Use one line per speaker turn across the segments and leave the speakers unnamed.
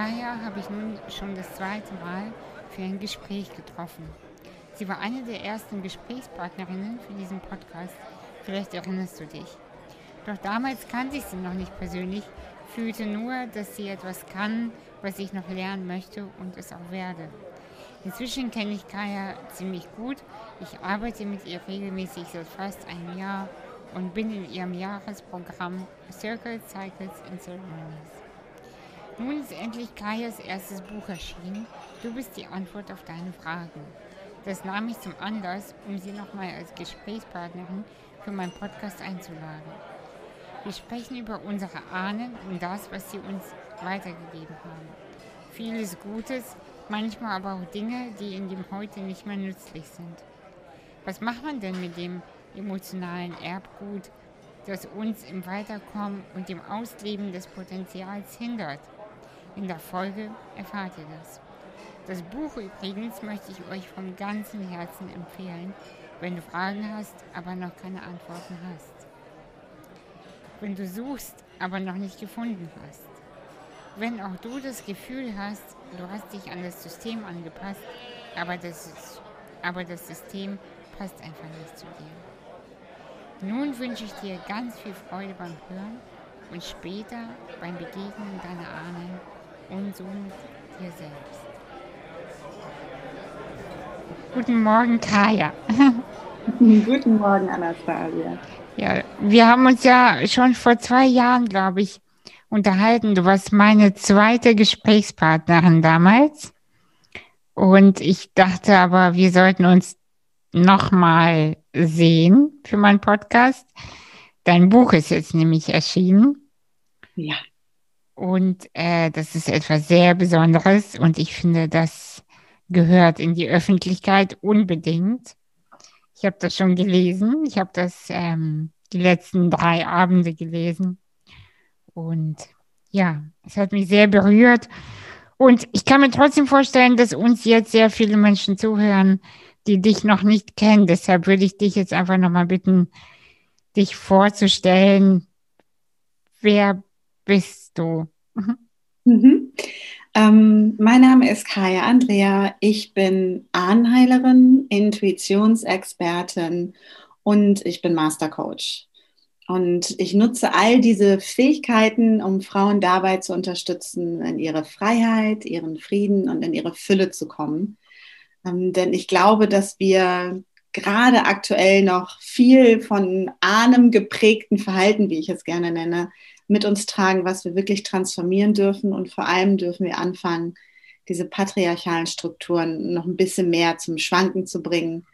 Kaya habe ich nun schon das zweite Mal für ein Gespräch getroffen. Sie war eine der ersten Gesprächspartnerinnen für diesen Podcast. Vielleicht erinnerst du dich. Doch damals kannte ich sie noch nicht persönlich, fühlte nur, dass sie etwas kann, was ich noch lernen möchte und es auch werde. Inzwischen kenne ich Kaya ziemlich gut. Ich arbeite mit ihr regelmäßig seit fast einem Jahr und bin in ihrem Jahresprogramm Circle Cycles and Ceremonies. Nun ist endlich Kajas erstes Buch erschienen. Du bist die Antwort auf deine Fragen. Das nahm ich zum Anlass, um sie nochmal als Gesprächspartnerin für meinen Podcast einzuladen. Wir sprechen über unsere Ahnen und das, was sie uns weitergegeben haben. Vieles Gutes, manchmal aber auch Dinge, die in dem Heute nicht mehr nützlich sind. Was macht man denn mit dem emotionalen Erbgut, das uns im Weiterkommen und dem Ausleben des Potenzials hindert? In der Folge erfahrt ihr das. Das Buch übrigens möchte ich euch vom ganzen Herzen empfehlen, wenn du Fragen hast, aber noch keine Antworten hast. Wenn du suchst, aber noch nicht gefunden hast. Wenn auch du das Gefühl hast, du hast dich an das System angepasst, aber das, aber das System passt einfach nicht zu dir. Nun wünsche ich dir ganz viel Freude beim Hören und später beim Begegnen deiner Ahnen und somit dir selbst. Guten Morgen, Kaya.
Guten Morgen, Anastasia.
Ja, wir haben uns ja schon vor zwei Jahren, glaube ich, unterhalten. Du warst meine zweite Gesprächspartnerin damals. Und ich dachte aber, wir sollten uns nochmal sehen für meinen Podcast. Dein Buch ist jetzt nämlich erschienen.
Ja.
Und äh, das ist etwas sehr Besonderes und ich finde, das gehört in die Öffentlichkeit unbedingt. Ich habe das schon gelesen. Ich habe das ähm, die letzten drei Abende gelesen. Und ja, es hat mich sehr berührt. Und ich kann mir trotzdem vorstellen, dass uns jetzt sehr viele Menschen zuhören, die dich noch nicht kennen. Deshalb würde ich dich jetzt einfach nochmal bitten, dich vorzustellen. Wer bist du?
Mhm. Mhm. Ähm, mein Name ist Kaya Andrea. Ich bin Ahnenheilerin, Intuitionsexpertin und ich bin Mastercoach. Und ich nutze all diese Fähigkeiten, um Frauen dabei zu unterstützen, in ihre Freiheit, ihren Frieden und in ihre Fülle zu kommen. Ähm, denn ich glaube, dass wir gerade aktuell noch viel von Ahnem geprägten Verhalten, wie ich es gerne nenne, mit uns tragen, was wir wirklich transformieren dürfen. Und vor allem dürfen wir anfangen, diese patriarchalen Strukturen noch ein bisschen mehr zum Schwanken zu bringen,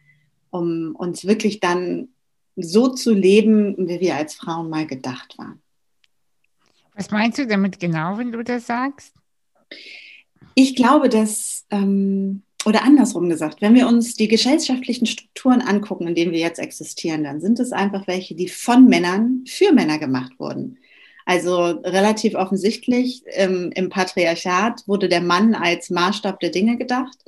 um uns wirklich dann so zu leben, wie wir als Frauen mal gedacht waren.
Was meinst du damit genau, wenn du das sagst?
Ich glaube, dass, ähm, oder andersrum gesagt, wenn wir uns die gesellschaftlichen Strukturen angucken, in denen wir jetzt existieren, dann sind es einfach welche, die von Männern für Männer gemacht wurden. Also relativ offensichtlich ähm, im Patriarchat wurde der Mann als Maßstab der Dinge gedacht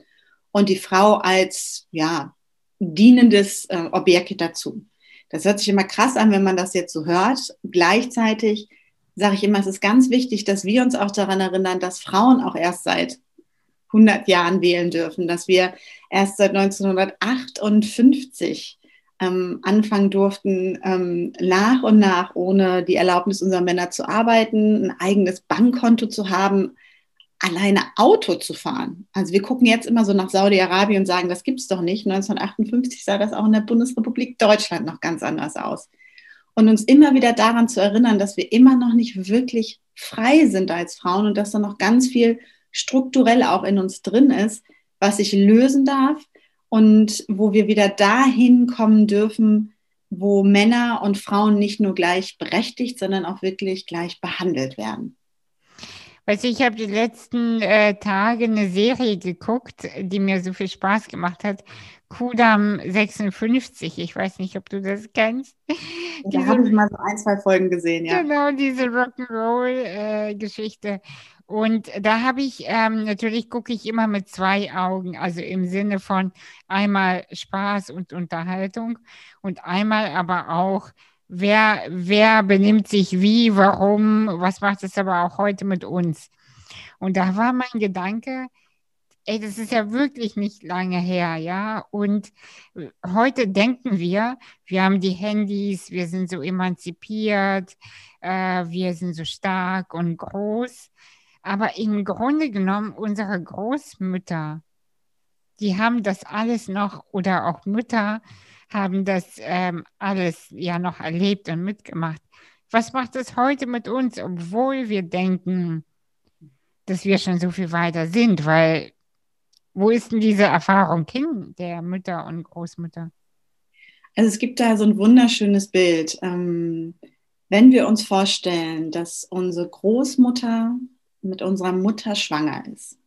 und die Frau als ja, dienendes äh, Objekt dazu. Das hört sich immer krass an, wenn man das jetzt so hört. Gleichzeitig sage ich immer, es ist ganz wichtig, dass wir uns auch daran erinnern, dass Frauen auch erst seit 100 Jahren wählen dürfen, dass wir erst seit 1958 ähm, anfangen durften, ähm, nach und nach ohne die Erlaubnis unserer Männer zu arbeiten, ein eigenes Bankkonto zu haben, alleine Auto zu fahren. Also wir gucken jetzt immer so nach Saudi-Arabien und sagen, das gibt es doch nicht. 1958 sah das auch in der Bundesrepublik Deutschland noch ganz anders aus. Und uns immer wieder daran zu erinnern, dass wir immer noch nicht wirklich frei sind als Frauen und dass da noch ganz viel strukturell auch in uns drin ist, was sich lösen darf und wo wir wieder dahin kommen dürfen, wo Männer und Frauen nicht nur gleichberechtigt, sondern auch wirklich gleich behandelt werden.
Weißt du, ich habe die letzten äh, Tage eine Serie geguckt, die mir so viel Spaß gemacht hat. Kudam 56. Ich weiß nicht, ob du das kennst.
Da habe ich mal so ein, zwei Folgen gesehen, ja.
Genau, diese Rock'n'Roll-Geschichte. Äh, und da habe ich, ähm, natürlich gucke ich immer mit zwei Augen, also im Sinne von einmal Spaß und Unterhaltung und einmal aber auch wer, wer benimmt sich wie, warum, was macht es aber auch heute mit uns. Und da war mein Gedanke, ey, das ist ja wirklich nicht lange her, ja. Und äh, heute denken wir, wir haben die Handys, wir sind so emanzipiert, äh, wir sind so stark und groß. Aber im Grunde genommen, unsere Großmütter, die haben das alles noch, oder auch Mütter haben das ähm, alles ja noch erlebt und mitgemacht. Was macht es heute mit uns, obwohl wir denken, dass wir schon so viel weiter sind? Weil wo ist denn diese Erfahrung hin der Mütter und Großmütter?
Also es gibt da so ein wunderschönes Bild. Ähm, wenn wir uns vorstellen, dass unsere Großmutter mit unserer Mutter schwanger ist,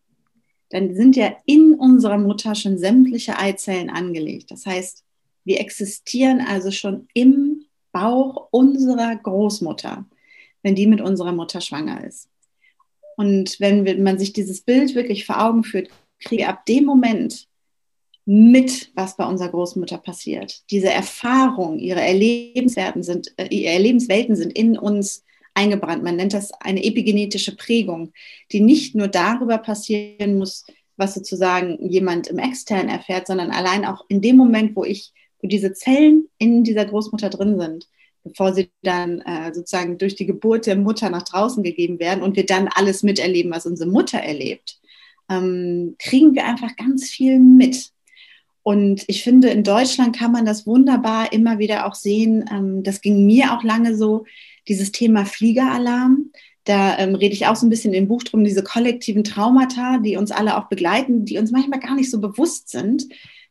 dann sind ja in unserer Mutter schon sämtliche Eizellen angelegt. Das heißt, wir existieren also schon im Bauch unserer Großmutter, wenn die mit unserer Mutter schwanger ist. Und wenn man sich dieses Bild wirklich vor Augen führt, kriege ab dem Moment mit, was bei unserer Großmutter passiert. Diese Erfahrung, ihre Erlebenswerten sind, äh, ihre Erlebenswelten sind in uns eingebrannt. Man nennt das eine epigenetische Prägung, die nicht nur darüber passieren muss, was sozusagen jemand im Externen erfährt, sondern allein auch in dem Moment, wo ich, wo diese Zellen in dieser Großmutter drin sind, bevor sie dann äh, sozusagen durch die Geburt der Mutter nach draußen gegeben werden und wir dann alles miterleben, was unsere Mutter erlebt ähm, kriegen wir einfach ganz viel mit. Und ich finde, in Deutschland kann man das wunderbar immer wieder auch sehen. Ähm, das ging mir auch lange so, dieses Thema Fliegeralarm. Da ähm, rede ich auch so ein bisschen im Buch drum, diese kollektiven Traumata, die uns alle auch begleiten, die uns manchmal gar nicht so bewusst sind,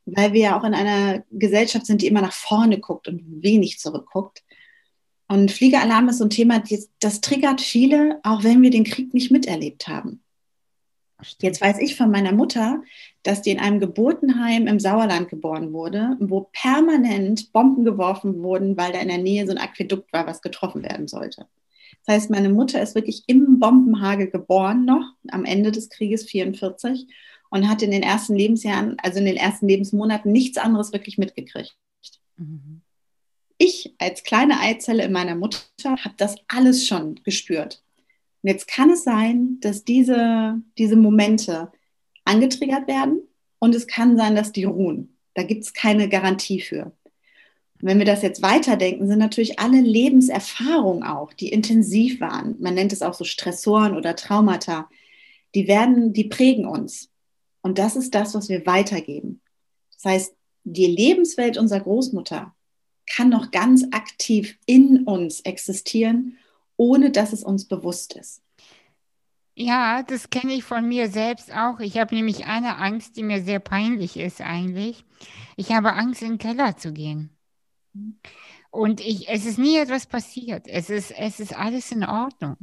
weil wir ja auch in einer Gesellschaft sind, die immer nach vorne guckt und wenig zurückguckt. Und Fliegeralarm ist so ein Thema, das triggert viele, auch wenn wir den Krieg nicht miterlebt haben. Jetzt weiß ich von meiner Mutter, dass die in einem Geburtenheim im Sauerland geboren wurde, wo permanent Bomben geworfen wurden, weil da in der Nähe so ein Aquädukt war, was getroffen werden sollte. Das heißt, meine Mutter ist wirklich im Bombenhagel geboren noch, am Ende des Krieges 44 und hat in den ersten Lebensjahren, also in den ersten Lebensmonaten nichts anderes wirklich mitgekriegt. Mhm. Ich als kleine Eizelle in meiner Mutter habe das alles schon gespürt. Und jetzt kann es sein, dass diese, diese Momente angetriggert werden und es kann sein, dass die ruhen. Da gibt es keine Garantie für. Und wenn wir das jetzt weiterdenken, sind natürlich alle Lebenserfahrungen auch, die intensiv waren, man nennt es auch so Stressoren oder Traumata, die werden, die prägen uns. Und das ist das, was wir weitergeben. Das heißt, die Lebenswelt unserer Großmutter kann noch ganz aktiv in uns existieren ohne dass es uns bewusst ist.
Ja, das kenne ich von mir selbst auch. Ich habe nämlich eine Angst, die mir sehr peinlich ist eigentlich. Ich habe Angst, in den Keller zu gehen. Und ich, es ist nie etwas passiert. Es ist, es ist alles in Ordnung.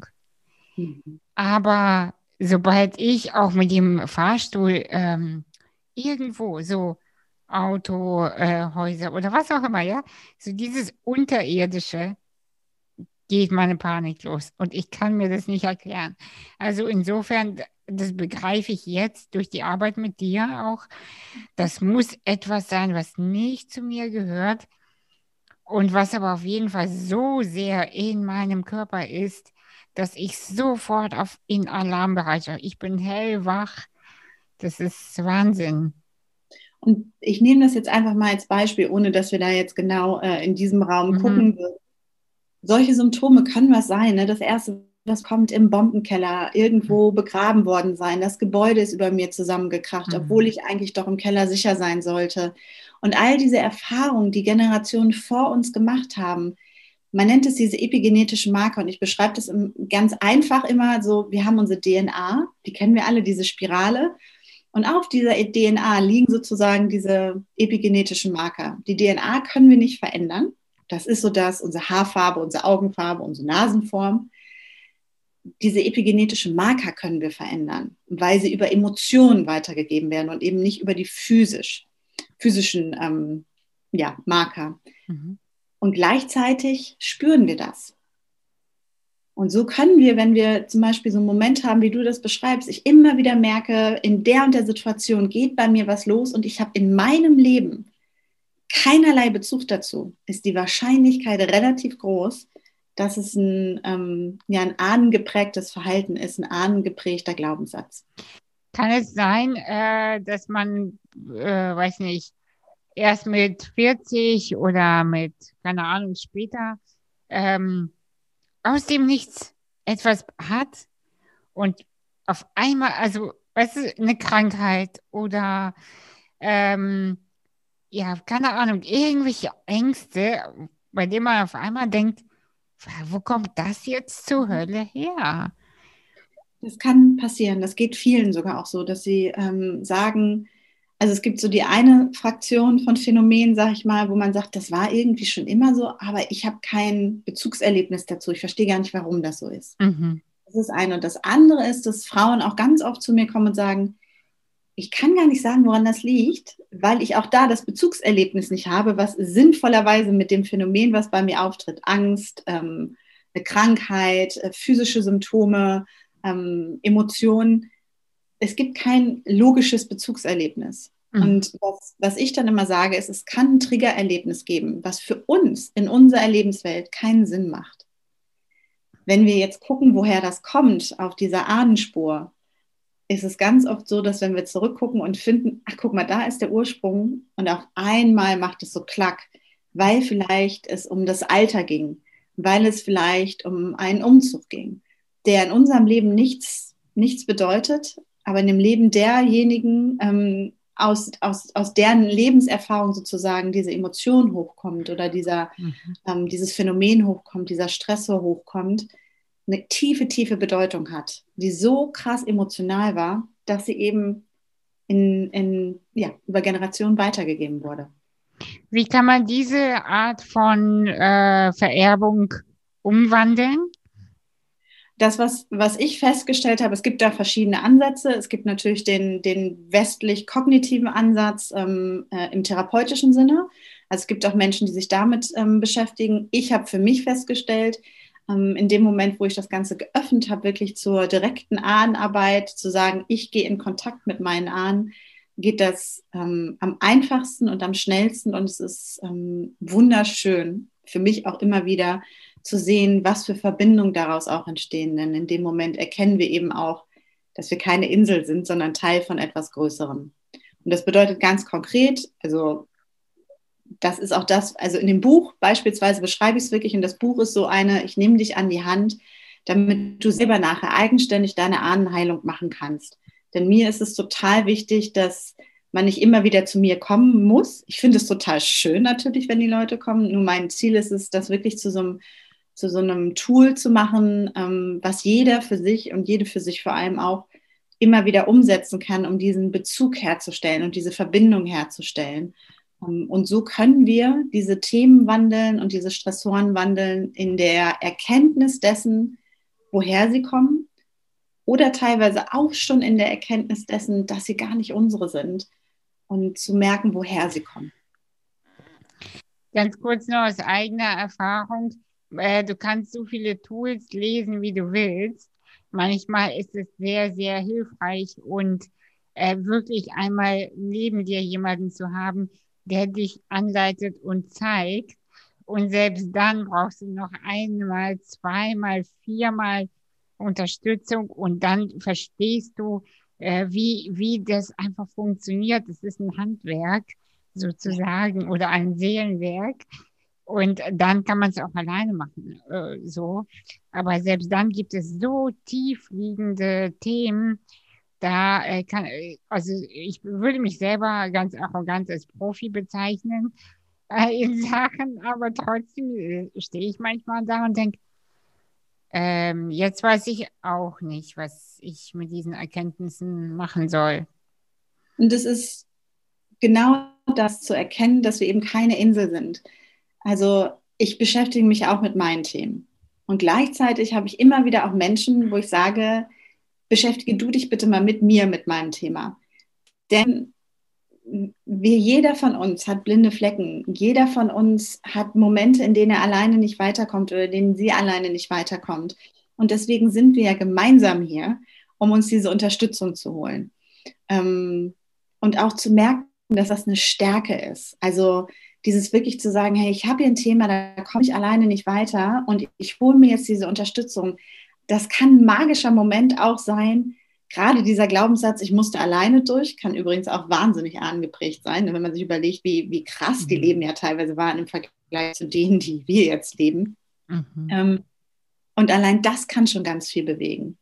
Aber sobald ich auch mit dem Fahrstuhl ähm, irgendwo so Autohäuser äh, oder was auch immer, ja, so dieses Unterirdische, geht meine Panik los. Und ich kann mir das nicht erklären. Also insofern, das begreife ich jetzt durch die Arbeit mit dir auch. Das muss etwas sein, was nicht zu mir gehört und was aber auf jeden Fall so sehr in meinem Körper ist, dass ich sofort auf in Alarm bereite. Ich bin hellwach. Das ist Wahnsinn.
Und ich nehme das jetzt einfach mal als Beispiel, ohne dass wir da jetzt genau äh, in diesem Raum mhm. gucken würden solche Symptome können was sein. Ne? Das erste, das kommt im Bombenkeller, irgendwo mhm. begraben worden sein. Das Gebäude ist über mir zusammengekracht, mhm. obwohl ich eigentlich doch im Keller sicher sein sollte. Und all diese Erfahrungen, die Generationen vor uns gemacht haben, man nennt es diese epigenetischen Marker und ich beschreibe das ganz einfach immer so, wir haben unsere DNA, die kennen wir alle, diese Spirale. Und auf dieser DNA liegen sozusagen diese epigenetischen Marker. Die DNA können wir nicht verändern. Das ist so das, unsere Haarfarbe, unsere Augenfarbe, unsere Nasenform. Diese epigenetischen Marker können wir verändern, weil sie über Emotionen weitergegeben werden und eben nicht über die physisch, physischen ähm, ja, Marker. Mhm. Und gleichzeitig spüren wir das. Und so können wir, wenn wir zum Beispiel so einen Moment haben, wie du das beschreibst, ich immer wieder merke, in der und der Situation geht bei mir was los und ich habe in meinem Leben keinerlei Bezug dazu, ist die Wahrscheinlichkeit relativ groß, dass es ein, ähm, ja, ein ahnengeprägtes Verhalten ist, ein ahnengeprägter Glaubenssatz.
Kann es sein, äh, dass man, äh, weiß nicht, erst mit 40 oder mit, keine Ahnung, später ähm, aus dem Nichts etwas hat und auf einmal, also, weißt du, eine Krankheit oder ähm, ja, keine Ahnung, irgendwelche Ängste, bei denen man auf einmal denkt, wo kommt das jetzt zur Hölle her?
Das kann passieren. Das geht vielen sogar auch so, dass sie ähm, sagen, also es gibt so die eine Fraktion von Phänomenen, sag ich mal, wo man sagt, das war irgendwie schon immer so, aber ich habe kein Bezugserlebnis dazu. Ich verstehe gar nicht, warum das so ist. Mhm. Das ist eine. Und das andere ist, dass Frauen auch ganz oft zu mir kommen und sagen, ich kann gar nicht sagen, woran das liegt, weil ich auch da das Bezugserlebnis nicht habe, was sinnvollerweise mit dem Phänomen, was bei mir auftritt, Angst, ähm, eine Krankheit, äh, physische Symptome, ähm, Emotionen, es gibt kein logisches Bezugserlebnis. Mhm. Und was, was ich dann immer sage, ist, es kann ein Triggererlebnis geben, was für uns in unserer Erlebenswelt keinen Sinn macht. Wenn wir jetzt gucken, woher das kommt auf dieser Ahnenspur, ist es ganz oft so, dass wenn wir zurückgucken und finden, ach guck mal, da ist der Ursprung und auf einmal macht es so klack, weil vielleicht es um das Alter ging, weil es vielleicht um einen Umzug ging, der in unserem Leben nichts, nichts bedeutet, aber in dem Leben derjenigen, ähm, aus, aus, aus deren Lebenserfahrung sozusagen diese Emotion hochkommt oder dieser, mhm. ähm, dieses Phänomen hochkommt, dieser Stressor hochkommt, eine tiefe, tiefe Bedeutung hat, die so krass emotional war, dass sie eben in, in, ja, über Generationen weitergegeben wurde.
Wie kann man diese Art von äh, Vererbung umwandeln?
Das, was, was ich festgestellt habe, es gibt da verschiedene Ansätze. Es gibt natürlich den, den westlich-kognitiven Ansatz ähm, äh, im therapeutischen Sinne. Also es gibt auch Menschen, die sich damit ähm, beschäftigen. Ich habe für mich festgestellt, in dem Moment, wo ich das Ganze geöffnet habe, wirklich zur direkten Ahnenarbeit, zu sagen, ich gehe in Kontakt mit meinen Ahnen, geht das ähm, am einfachsten und am schnellsten und es ist ähm, wunderschön für mich auch immer wieder zu sehen, was für Verbindungen daraus auch entstehen. Denn in dem Moment erkennen wir eben auch, dass wir keine Insel sind, sondern Teil von etwas Größerem. Und das bedeutet ganz konkret, also das ist auch das, also in dem Buch beispielsweise beschreibe ich es wirklich und das Buch ist so eine, ich nehme dich an die Hand, damit du selber nachher eigenständig deine Ahnenheilung machen kannst. Denn mir ist es total wichtig, dass man nicht immer wieder zu mir kommen muss. Ich finde es total schön natürlich, wenn die Leute kommen. Nur mein Ziel ist es, das wirklich zu so einem, zu so einem Tool zu machen, ähm, was jeder für sich und jede für sich vor allem auch immer wieder umsetzen kann, um diesen Bezug herzustellen und diese Verbindung herzustellen. Ähm, und so können wir diese Themen wandeln und diese Stressoren wandeln in der Erkenntnis dessen, woher sie kommen oder teilweise auch schon in der Erkenntnis dessen, dass sie gar nicht unsere sind und zu merken, woher sie kommen.
Ganz kurz nur aus eigener Erfahrung. Äh, du kannst so viele Tools lesen, wie du willst. Manchmal ist es sehr, sehr hilfreich und äh, wirklich einmal neben dir jemanden zu haben, der dich anleitet und zeigt. Und selbst dann brauchst du noch einmal, zweimal, viermal Unterstützung und dann verstehst du, äh, wie, wie das einfach funktioniert. Es ist ein Handwerk sozusagen oder ein Seelenwerk. Und dann kann man es auch alleine machen, äh, so. Aber selbst dann gibt es so tiefliegende Themen, da äh, kann, äh, also ich würde mich selber ganz arrogant als Profi bezeichnen äh, in Sachen, aber trotzdem äh, stehe ich manchmal da und denke, ähm, jetzt weiß ich auch nicht, was ich mit diesen Erkenntnissen machen soll.
Und es ist genau das zu erkennen, dass wir eben keine Insel sind. Also ich beschäftige mich auch mit meinen Themen. Und gleichzeitig habe ich immer wieder auch Menschen, wo ich sage, beschäftige du dich bitte mal mit mir, mit meinem Thema. Denn wir, jeder von uns hat blinde Flecken. Jeder von uns hat Momente, in denen er alleine nicht weiterkommt oder in denen sie alleine nicht weiterkommt. Und deswegen sind wir ja gemeinsam hier, um uns diese Unterstützung zu holen. Ähm, und auch zu merken, dass das eine Stärke ist. Also dieses wirklich zu sagen, hey, ich habe hier ein Thema, da komme ich alleine nicht weiter und ich hole mir jetzt diese Unterstützung. Das kann ein magischer Moment auch sein. Gerade dieser Glaubenssatz, ich musste alleine durch, kann übrigens auch wahnsinnig angeprägt sein, wenn man sich überlegt, wie, wie krass die mhm. Leben ja teilweise waren im Vergleich zu denen, die wir jetzt leben. Mhm. Ähm, und allein das kann schon ganz viel bewegen.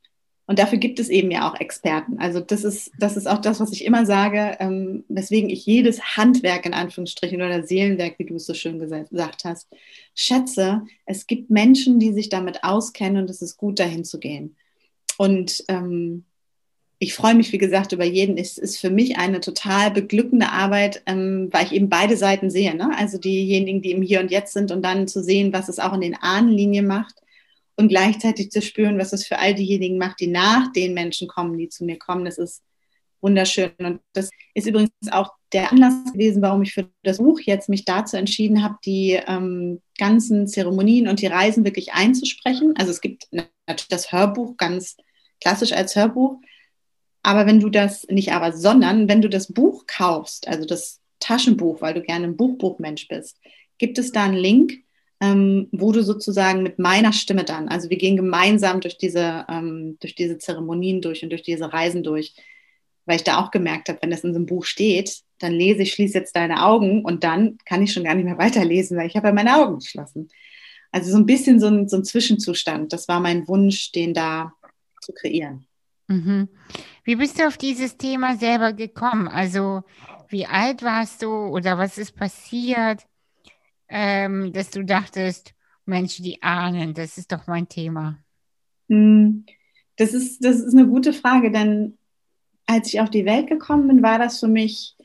Und dafür gibt es eben ja auch Experten. Also das ist, das ist auch das, was ich immer sage, ähm, weswegen ich jedes Handwerk in Anführungsstrichen oder Seelenwerk, wie du es so schön gesagt hast, schätze. Es gibt Menschen, die sich damit auskennen und es ist gut, dahin zu gehen. Und ähm, ich freue mich, wie gesagt, über jeden. Es ist für mich eine total beglückende Arbeit, ähm, weil ich eben beide Seiten sehe. Ne? Also diejenigen, die im Hier und Jetzt sind und dann zu sehen, was es auch in den Ahnenlinien macht und gleichzeitig zu spüren, was es für all diejenigen macht, die nach den Menschen kommen, die zu mir kommen. Das ist wunderschön. Und das ist übrigens auch der Anlass gewesen, warum ich für das Buch jetzt mich dazu entschieden habe, die ähm, ganzen Zeremonien und die Reisen wirklich einzusprechen. Also es gibt natürlich das Hörbuch ganz klassisch als Hörbuch. Aber wenn du das, nicht aber, sondern wenn du das Buch kaufst, also das Taschenbuch, weil du gerne ein Buchbuchmensch bist, gibt es da einen Link, ähm, wo du sozusagen mit meiner Stimme dann, also wir gehen gemeinsam durch diese, ähm, durch diese Zeremonien durch und durch diese Reisen durch, weil ich da auch gemerkt habe, wenn das in so einem Buch steht, dann lese ich, schließe jetzt deine Augen und dann kann ich schon gar nicht mehr weiterlesen, weil ich habe ja meine Augen geschlossen. Also so ein bisschen so ein, so ein Zwischenzustand. Das war mein Wunsch, den da zu kreieren.
Mhm. Wie bist du auf dieses Thema selber gekommen? Also wie alt warst du oder was ist passiert? Ähm, dass du dachtest, Mensch, die ahnen, das ist doch mein Thema?
Hm, das ist, das ist eine gute Frage, denn als ich auf die Welt gekommen bin, war das für mich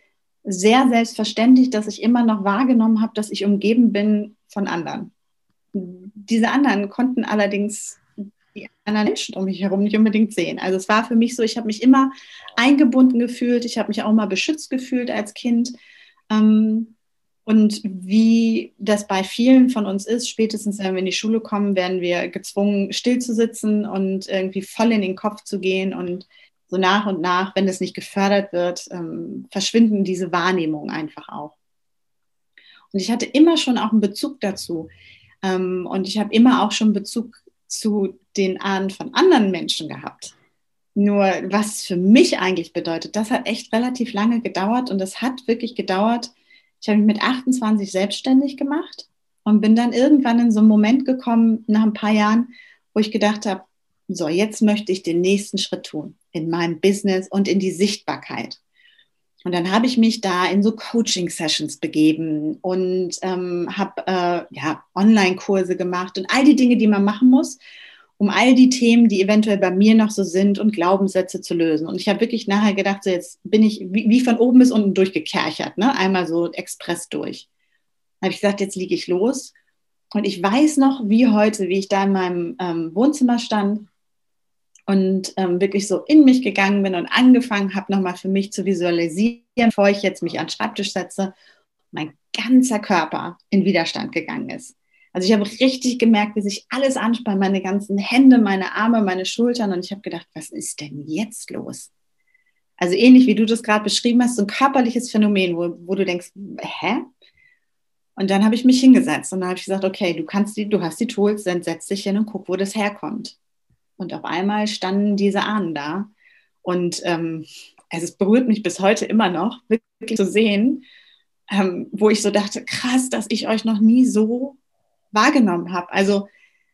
sehr selbstverständlich, dass ich immer noch wahrgenommen habe, dass ich umgeben bin von anderen. Diese anderen konnten allerdings die anderen Menschen um mich herum nicht unbedingt sehen. Also es war für mich so, ich habe mich immer eingebunden gefühlt, ich habe mich auch mal beschützt gefühlt als Kind. Ähm, und wie das bei vielen von uns ist, spätestens wenn wir in die Schule kommen, werden wir gezwungen, still zu sitzen und irgendwie voll in den Kopf zu gehen. Und so nach und nach, wenn das nicht gefördert wird, ähm, verschwinden diese Wahrnehmungen einfach auch. Und ich hatte immer schon auch einen Bezug dazu. Ähm, und ich habe immer auch schon Bezug zu den Ahnen von anderen Menschen gehabt. Nur was für mich eigentlich bedeutet, das hat echt relativ lange gedauert und es hat wirklich gedauert, ich habe mich mit 28 selbstständig gemacht und bin dann irgendwann in so einen Moment gekommen, nach ein paar Jahren, wo ich gedacht habe, so, jetzt möchte ich den nächsten Schritt tun in meinem Business und in die Sichtbarkeit. Und dann habe ich mich da in so Coaching-Sessions begeben und ähm, habe äh, ja, Online-Kurse gemacht und all die Dinge, die man machen muss, um all die Themen, die eventuell bei mir noch so sind und Glaubenssätze zu lösen. Und ich habe wirklich nachher gedacht, so jetzt bin ich wie, wie von oben bis unten durchgekerchert, ne? einmal so express durch. Habe ich gesagt, jetzt liege ich los. Und ich weiß noch, wie heute, wie ich da in meinem ähm, Wohnzimmer stand und ähm, wirklich so in mich gegangen bin und angefangen habe, nochmal für mich zu visualisieren, bevor ich jetzt mich an den Schreibtisch setze, mein ganzer Körper in Widerstand gegangen ist. Also ich habe richtig gemerkt, wie sich alles anspannt, meine ganzen Hände, meine Arme, meine Schultern. Und ich habe gedacht, was ist denn jetzt los? Also ähnlich wie du das gerade beschrieben hast, so ein körperliches Phänomen, wo, wo du denkst, hä? Und dann habe ich mich hingesetzt und dann habe ich gesagt, okay, du kannst die, du hast die Tools, dann setz dich hin und guck, wo das herkommt. Und auf einmal standen diese Ahnen da. Und ähm, also es berührt mich bis heute immer noch, wirklich zu sehen, ähm, wo ich so dachte, krass, dass ich euch noch nie so wahrgenommen habe. Also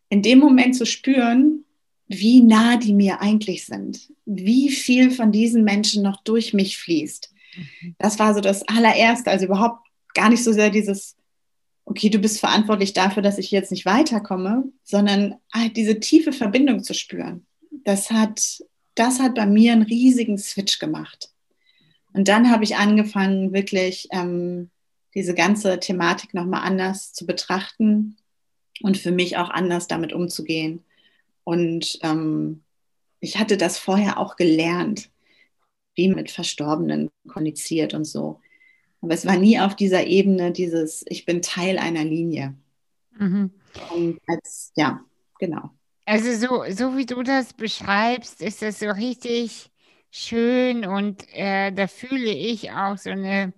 in dem Moment zu spüren, wie nah die mir eigentlich sind, wie viel von diesen Menschen noch durch mich fließt. Mhm. Das war so das allererste, also überhaupt gar nicht so sehr dieses, okay, du bist verantwortlich dafür, dass ich jetzt nicht weiterkomme, sondern halt diese tiefe Verbindung zu spüren. Das hat, das hat bei mir einen riesigen Switch gemacht. Und dann habe ich angefangen, wirklich ähm, diese ganze Thematik nochmal anders zu betrachten und für mich auch anders damit umzugehen. Und ähm, ich hatte das vorher auch gelernt, wie mit Verstorbenen kommuniziert und so. Aber es war nie auf dieser Ebene dieses, ich bin Teil einer Linie. Mhm. Und als, ja, genau.
Also so, so wie du das beschreibst, ist das so richtig schön und äh, da fühle ich auch so eine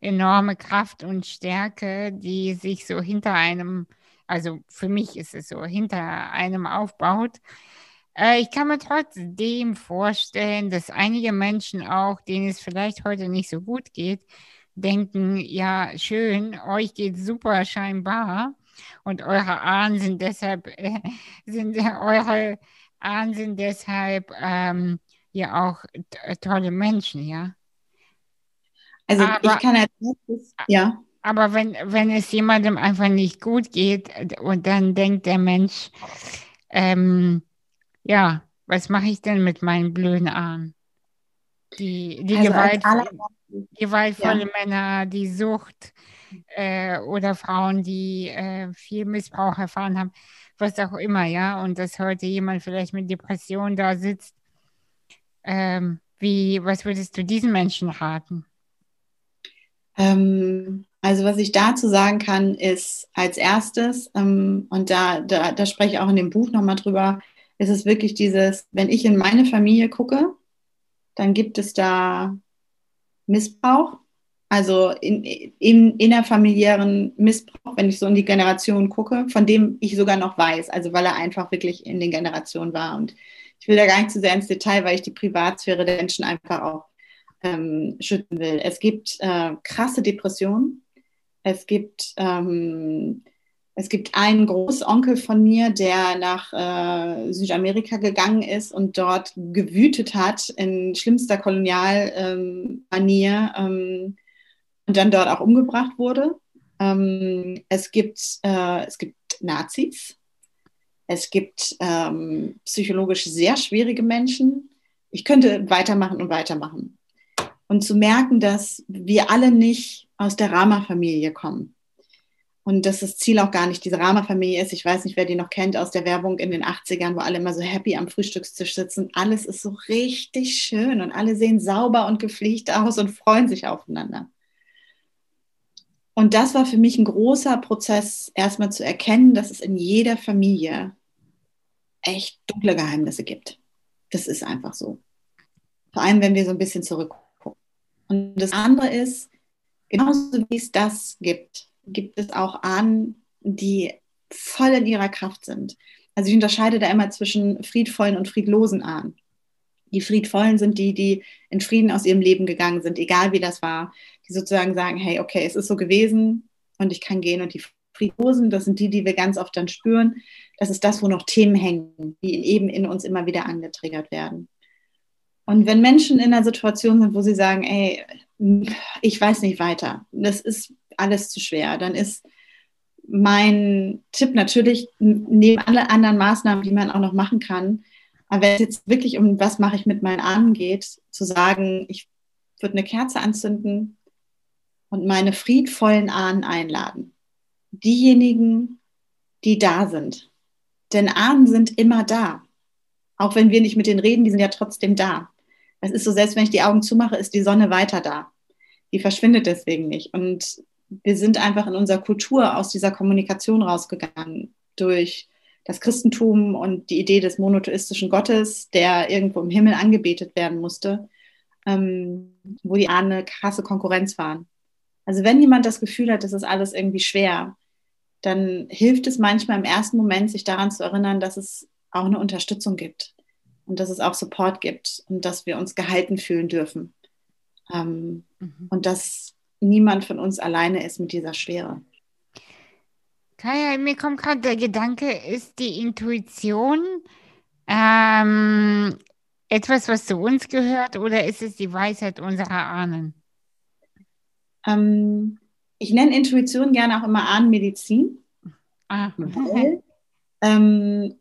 enorme Kraft und Stärke, die sich so hinter einem, also für mich ist es so, hinter einem aufbaut. Äh, ich kann mir trotzdem vorstellen, dass einige Menschen auch, denen es vielleicht heute nicht so gut geht, denken, ja, schön, euch geht super scheinbar und eure Ahnen sind deshalb, äh, sind äh, eure Ahnen sind deshalb ähm, ja auch tolle Menschen, ja.
Also aber, ich kann als ja.
Aber wenn, wenn es jemandem einfach nicht gut geht und dann denkt der Mensch, ähm, ja, was mache ich denn mit meinen blöden Armen? Die, die also Gewalt, gewaltvolle ja. Männer, die Sucht äh, oder Frauen, die äh, viel Missbrauch erfahren haben, was auch immer, ja. Und dass heute jemand vielleicht mit Depression da sitzt. Ähm, wie, was würdest du diesen Menschen raten?
Ähm, also was ich dazu sagen kann, ist als erstes, ähm, und da, da, da spreche ich auch in dem Buch nochmal drüber, ist es wirklich dieses, wenn ich in meine Familie gucke, dann gibt es da Missbrauch, also in, in, innerfamiliären Missbrauch, wenn ich so in die Generation gucke, von dem ich sogar noch weiß, also weil er einfach wirklich in den Generationen war. Und ich will da gar nicht zu sehr ins Detail, weil ich die Privatsphäre der Menschen einfach auch ähm, schützen will. Es gibt äh, krasse Depressionen. Es gibt, ähm, es gibt einen Großonkel von mir, der nach äh, Südamerika gegangen ist und dort gewütet hat in schlimmster Kolonialmanier ähm, und dann dort auch umgebracht wurde. Ähm, es, gibt, äh, es gibt Nazis. Es gibt ähm, psychologisch sehr schwierige Menschen. Ich könnte weitermachen und weitermachen und zu merken, dass wir alle nicht aus der Rama-Familie kommen. Und dass das Ziel auch gar nicht diese Rama-Familie ist. Ich weiß nicht, wer die noch kennt aus der Werbung in den 80ern, wo alle immer so happy am Frühstückstisch sitzen. Alles ist so richtig schön und alle sehen sauber und gepflegt aus und freuen sich aufeinander. Und das war für mich ein großer Prozess, erstmal zu erkennen, dass es in jeder Familie echt dunkle Geheimnisse gibt. Das ist einfach so. Vor allem, wenn wir so ein bisschen zurückgucken. Und das andere ist, genauso wie es das gibt, gibt es auch Ahnen, die voll in ihrer Kraft sind. Also ich unterscheide da immer zwischen friedvollen und friedlosen Ahnen. Die friedvollen sind die, die in Frieden aus ihrem Leben gegangen sind, egal wie das war. Die sozusagen sagen, hey, okay, es ist so gewesen und ich kann gehen. Und die friedlosen, das sind die, die wir ganz oft dann spüren. Das ist das, wo noch Themen hängen, die eben in uns immer wieder angetriggert werden. Und wenn Menschen in einer Situation sind, wo sie sagen, ey, ich weiß nicht weiter, das ist alles zu schwer, dann ist mein Tipp natürlich, neben alle anderen Maßnahmen, die man auch noch machen kann, aber wenn es jetzt wirklich um was mache ich mit meinen Armen geht, zu sagen, ich würde eine Kerze anzünden und meine friedvollen Ahnen einladen. Diejenigen, die da sind. Denn Ahnen sind immer da. Auch wenn wir nicht mit denen reden, die sind ja trotzdem da. Es ist so, selbst wenn ich die Augen zumache, ist die Sonne weiter da. Die verschwindet deswegen nicht. Und wir sind einfach in unserer Kultur aus dieser Kommunikation rausgegangen durch das Christentum und die Idee des monotheistischen Gottes, der irgendwo im Himmel angebetet werden musste, ähm, wo die eine krasse Konkurrenz waren. Also wenn jemand das Gefühl hat, das ist alles irgendwie schwer, dann hilft es manchmal im ersten Moment, sich daran zu erinnern, dass es auch eine Unterstützung gibt und dass es auch Support gibt und dass wir uns gehalten fühlen dürfen. Ähm, mhm. Und dass niemand von uns alleine ist mit dieser Schwere.
Kaya, mir kommt gerade der Gedanke, ist die Intuition ähm, etwas, was zu uns gehört oder ist es die Weisheit unserer Ahnen?
Ähm, ich nenne Intuition gerne auch immer Ahnenmedizin. Ah. Weil, ähm,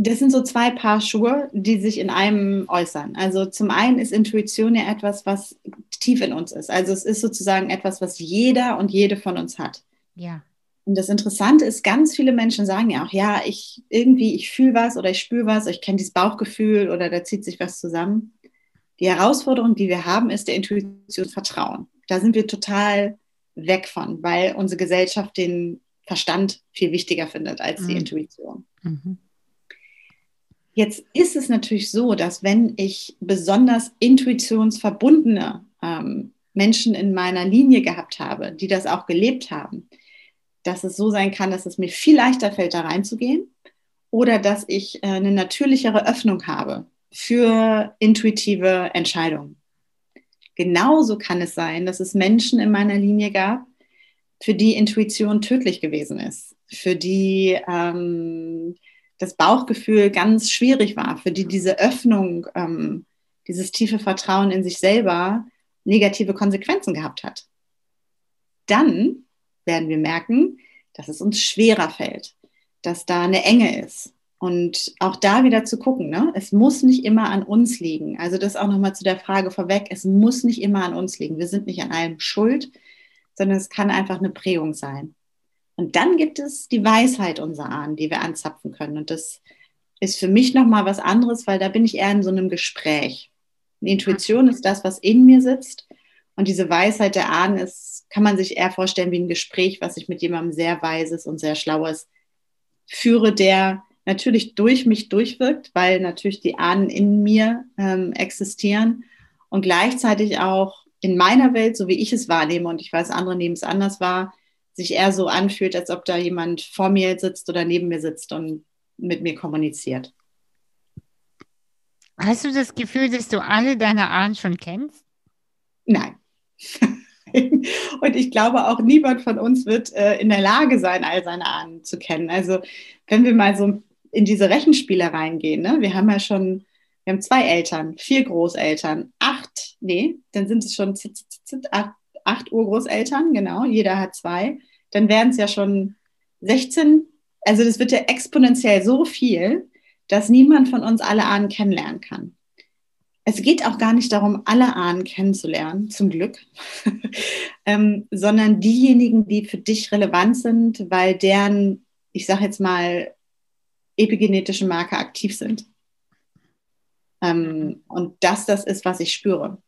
das sind so zwei Paar Schuhe, die sich in einem äußern. Also zum einen ist Intuition ja etwas, was tief in uns ist. Also es ist sozusagen etwas, was jeder und jede von uns hat.
Ja.
Und das Interessante ist, ganz viele Menschen sagen ja auch, ja, ich irgendwie, ich fühle was oder ich spüre was, ich kenne dieses Bauchgefühl oder da zieht sich was zusammen. Die Herausforderung, die wir haben, ist der Intuition Vertrauen. Da sind wir total weg von, weil unsere Gesellschaft den Verstand viel wichtiger findet als die mhm. Intuition. Mhm. Jetzt ist es natürlich so, dass wenn ich besonders intuitionsverbundene ähm, Menschen in meiner Linie gehabt habe, die das auch gelebt haben, dass es so sein kann, dass es mir viel leichter fällt, da reinzugehen oder dass ich äh, eine natürlichere Öffnung habe für intuitive Entscheidungen. Genauso kann es sein, dass es Menschen in meiner Linie gab, für die Intuition tödlich gewesen ist, für die ähm, das Bauchgefühl ganz schwierig war, für die diese Öffnung, ähm, dieses tiefe Vertrauen in sich selber negative Konsequenzen gehabt hat. Dann werden wir merken, dass es uns schwerer fällt, dass da eine Enge ist. Und auch da wieder zu gucken, ne? es muss nicht immer an uns liegen. Also das auch nochmal zu der Frage vorweg, es muss nicht immer an uns liegen. Wir sind nicht an allem schuld, sondern es kann einfach eine Prägung sein. Und dann gibt es die Weisheit unserer Ahnen, die wir anzapfen können. Und das ist für mich nochmal was anderes, weil da bin ich eher in so einem Gespräch. Eine Intuition ist das, was in mir sitzt. Und diese Weisheit der Ahnen ist, kann man sich eher vorstellen wie ein Gespräch, was ich mit jemandem sehr Weises und sehr Schlaues führe, der natürlich durch mich durchwirkt, weil natürlich die Ahnen in mir ähm, existieren und gleichzeitig auch in meiner Welt, so wie ich es wahrnehme, und ich weiß, andere nehmen es anders wahr, sich eher so anfühlt, als ob da jemand vor mir sitzt oder neben mir sitzt und mit mir kommuniziert.
Hast du das Gefühl, dass du alle deine Ahnen schon kennst?
Nein. und ich glaube auch niemand von uns wird äh, in der Lage sein, all seine Ahnen zu kennen. Also wenn wir mal so in diese Rechenspiele reingehen, ne? wir haben ja schon, wir haben zwei Eltern, vier Großeltern, acht, nee, dann sind es schon acht, acht Urgroßeltern, genau, jeder hat zwei dann wären es ja schon 16. Also das wird ja exponentiell so viel, dass niemand von uns alle Ahnen kennenlernen kann. Es geht auch gar nicht darum, alle Ahnen kennenzulernen, zum Glück, ähm, sondern diejenigen, die für dich relevant sind, weil deren, ich sage jetzt mal, epigenetische Marker aktiv sind. Ähm, und das, das ist, was ich spüre.